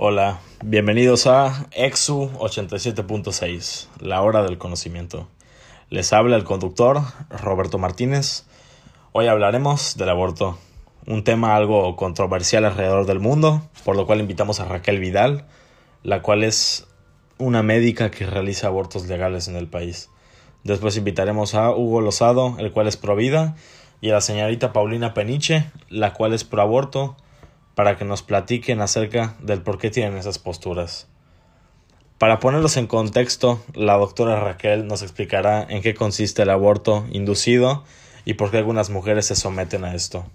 Hola, bienvenidos a EXU 87.6, la hora del conocimiento. Les habla el conductor Roberto Martínez. Hoy hablaremos del aborto, un tema algo controversial alrededor del mundo, por lo cual invitamos a Raquel Vidal, la cual es una médica que realiza abortos legales en el país. Después invitaremos a Hugo Lozado, el cual es pro vida, y a la señorita Paulina Peniche, la cual es pro aborto para que nos platiquen acerca del por qué tienen esas posturas. Para ponerlos en contexto, la doctora Raquel nos explicará en qué consiste el aborto inducido y por qué algunas mujeres se someten a esto.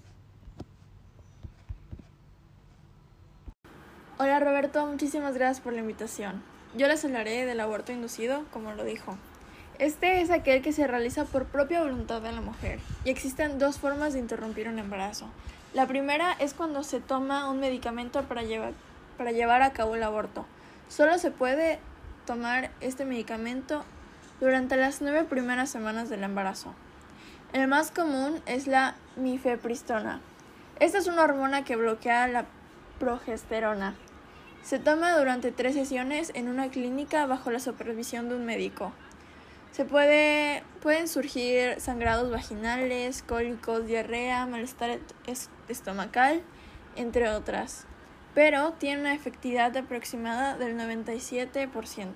Hola Roberto, muchísimas gracias por la invitación. Yo les hablaré del aborto inducido, como lo dijo. Este es aquel que se realiza por propia voluntad de la mujer y existen dos formas de interrumpir un embarazo. La primera es cuando se toma un medicamento para llevar, para llevar a cabo el aborto. Solo se puede tomar este medicamento durante las nueve primeras semanas del embarazo. El más común es la mifepristona. Esta es una hormona que bloquea la progesterona. Se toma durante tres sesiones en una clínica bajo la supervisión de un médico. Se puede, pueden surgir sangrados vaginales, cólicos, diarrea, malestar estomacal, entre otras, pero tiene una efectividad aproximada del 97%.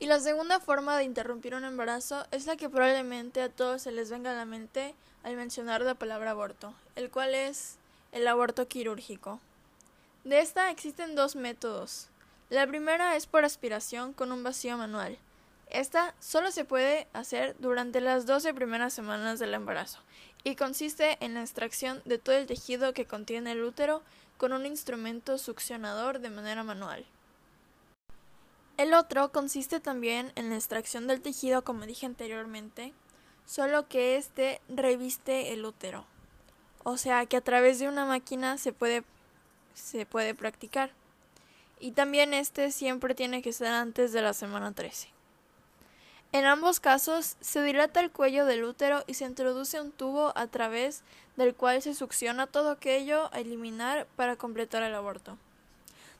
Y la segunda forma de interrumpir un embarazo es la que probablemente a todos se les venga a la mente al mencionar la palabra aborto, el cual es el aborto quirúrgico. De esta existen dos métodos. La primera es por aspiración con un vacío manual. Esta solo se puede hacer durante las 12 primeras semanas del embarazo y consiste en la extracción de todo el tejido que contiene el útero con un instrumento succionador de manera manual. El otro consiste también en la extracción del tejido, como dije anteriormente, solo que éste reviste el útero. O sea que a través de una máquina se puede, se puede practicar. Y también este siempre tiene que ser antes de la semana 13. En ambos casos se dilata el cuello del útero y se introduce un tubo a través del cual se succiona todo aquello a eliminar para completar el aborto.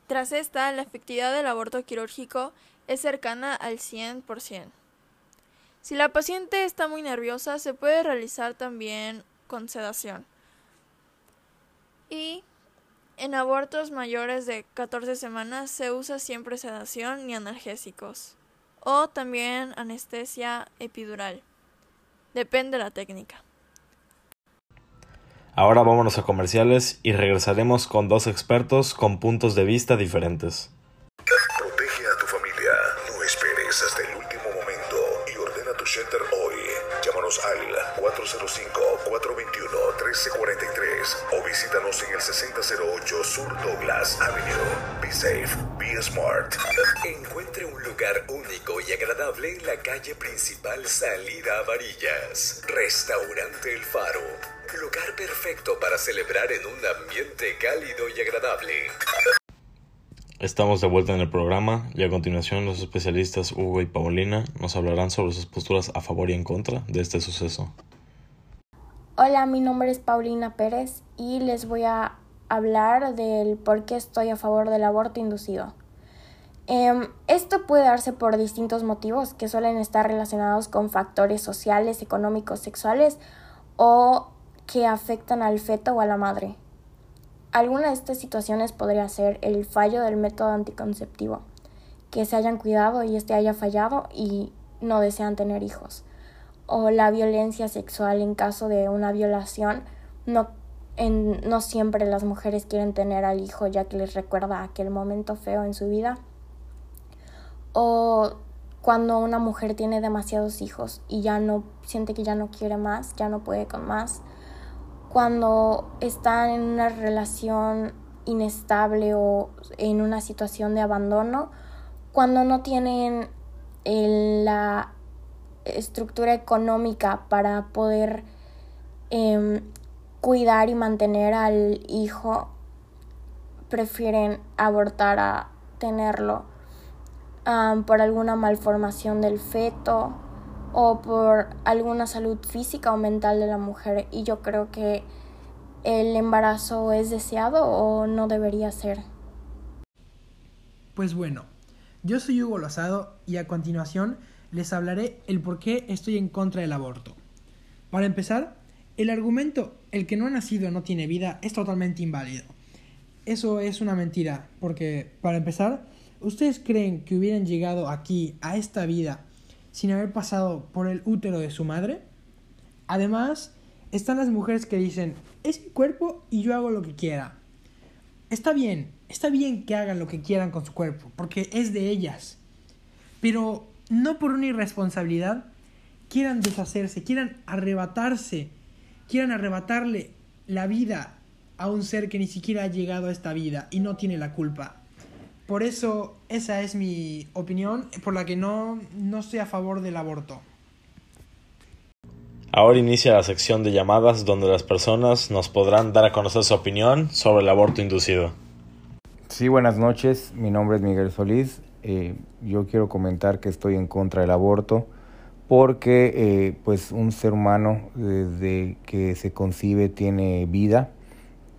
Tras esta, la efectividad del aborto quirúrgico es cercana al 100%. Si la paciente está muy nerviosa, se puede realizar también con sedación. Y en abortos mayores de 14 semanas se usa siempre sedación y analgésicos o también anestesia epidural. Depende de la técnica. Ahora vámonos a comerciales y regresaremos con dos expertos con puntos de vista diferentes. Visítanos en el 6008 Sur Douglas Avenue. Be safe, be smart. Encuentre un lugar único y agradable en la calle principal Salida a Varillas. Restaurante El Faro. Lugar perfecto para celebrar en un ambiente cálido y agradable. Estamos de vuelta en el programa y a continuación los especialistas Hugo y Paulina nos hablarán sobre sus posturas a favor y en contra de este suceso. Hola, mi nombre es Paulina Pérez y les voy a hablar del por qué estoy a favor del aborto inducido. Em, esto puede darse por distintos motivos que suelen estar relacionados con factores sociales, económicos, sexuales o que afectan al feto o a la madre. Alguna de estas situaciones podría ser el fallo del método anticonceptivo, que se hayan cuidado y este haya fallado y no desean tener hijos, o la violencia sexual en caso de una violación, no, no siempre las mujeres quieren tener al hijo ya que les recuerda aquel momento feo en su vida, o cuando una mujer tiene demasiados hijos y ya no siente que ya no quiere más, ya no puede con más, cuando están en una relación inestable o en una situación de abandono, cuando no tienen la estructura económica para poder em, cuidar y mantener al hijo, prefieren abortar a tenerlo por alguna malformación del feto o por alguna salud física o mental de la mujer y yo creo que el embarazo es deseado o no debería ser. Pues bueno, yo soy Hugo Lozado y a continuación les hablaré el por qué estoy en contra del aborto. Para empezar, el argumento el que no ha nacido no tiene vida es totalmente inválido. Eso es una mentira, porque para empezar, ¿ustedes creen que hubieran llegado aquí, a esta vida, sin haber pasado por el útero de su madre? Además, están las mujeres que dicen, es mi cuerpo y yo hago lo que quiera. Está bien, está bien que hagan lo que quieran con su cuerpo, porque es de ellas. Pero no por una irresponsabilidad quieran deshacerse, quieran arrebatarse, quieran arrebatarle la vida a un ser que ni siquiera ha llegado a esta vida y no tiene la culpa. Por eso esa es mi opinión por la que no, no estoy a favor del aborto. Ahora inicia la sección de llamadas donde las personas nos podrán dar a conocer su opinión sobre el aborto inducido. Sí, buenas noches. Mi nombre es Miguel Solís. Eh, yo quiero comentar que estoy en contra del aborto porque eh, pues un ser humano desde que se concibe tiene vida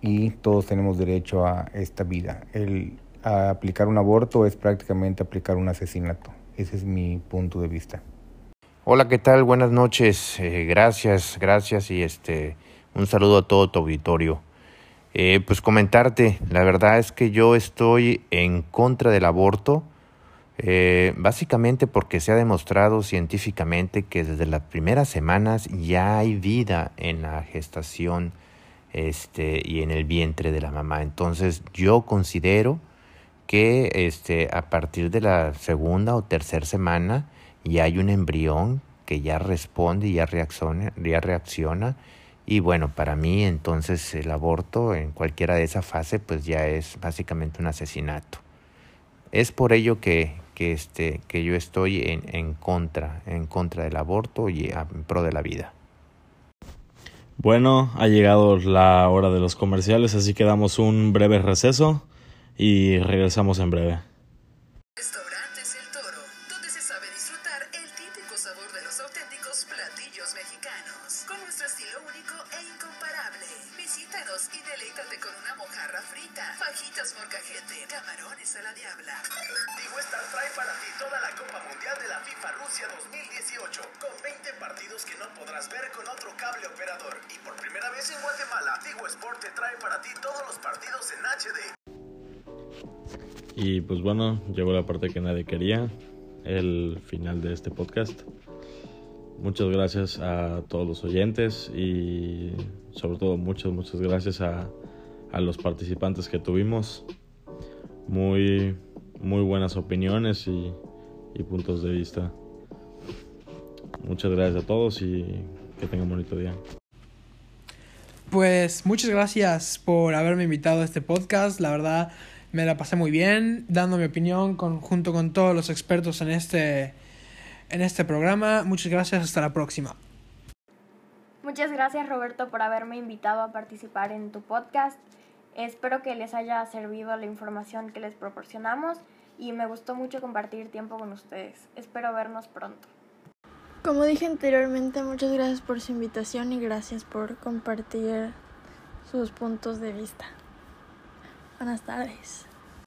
y todos tenemos derecho a esta vida. El aplicar un aborto es prácticamente aplicar un asesinato. Ese es mi punto de vista. Hola, ¿qué tal? Buenas noches. Eh, gracias, gracias y este un saludo a todo tu auditorio. Eh, pues comentarte, la verdad es que yo estoy en contra del aborto, eh, básicamente porque se ha demostrado científicamente que desde las primeras semanas ya hay vida en la gestación este, y en el vientre de la mamá. Entonces yo considero que este, a partir de la segunda o tercera semana ya hay un embrión que ya responde y ya reacciona, ya reacciona y bueno, para mí entonces el aborto en cualquiera de esa fase pues ya es básicamente un asesinato. Es por ello que, que, este, que yo estoy en, en contra, en contra del aborto y en pro de la vida. Bueno, ha llegado la hora de los comerciales, así que damos un breve receso y regresamos en breve. Con nuestro estilo único e incomparable. Visítanos y deleítate con una mojarra frita, fajitas morcajete, camarones a la diabla. Digo Star trae para ti toda la Copa Mundial de la FIFA Rusia 2018, con 20 partidos que no podrás ver con otro cable operador. Y por primera vez en Guatemala, Digo Sport te trae para ti todos los partidos en HD. Y pues bueno, llegó la parte que nadie quería, el final de este podcast. Muchas gracias a todos los oyentes y sobre todo muchas, muchas gracias a, a los participantes que tuvimos. Muy, muy buenas opiniones y, y puntos de vista. Muchas gracias a todos y que tengan un bonito día. Pues muchas gracias por haberme invitado a este podcast. La verdad me la pasé muy bien dando mi opinión con, junto con todos los expertos en este, en este programa. Muchas gracias. Hasta la próxima. Muchas gracias Roberto por haberme invitado a participar en tu podcast. Espero que les haya servido la información que les proporcionamos y me gustó mucho compartir tiempo con ustedes. Espero vernos pronto. Como dije anteriormente, muchas gracias por su invitación y gracias por compartir sus puntos de vista. Buenas tardes.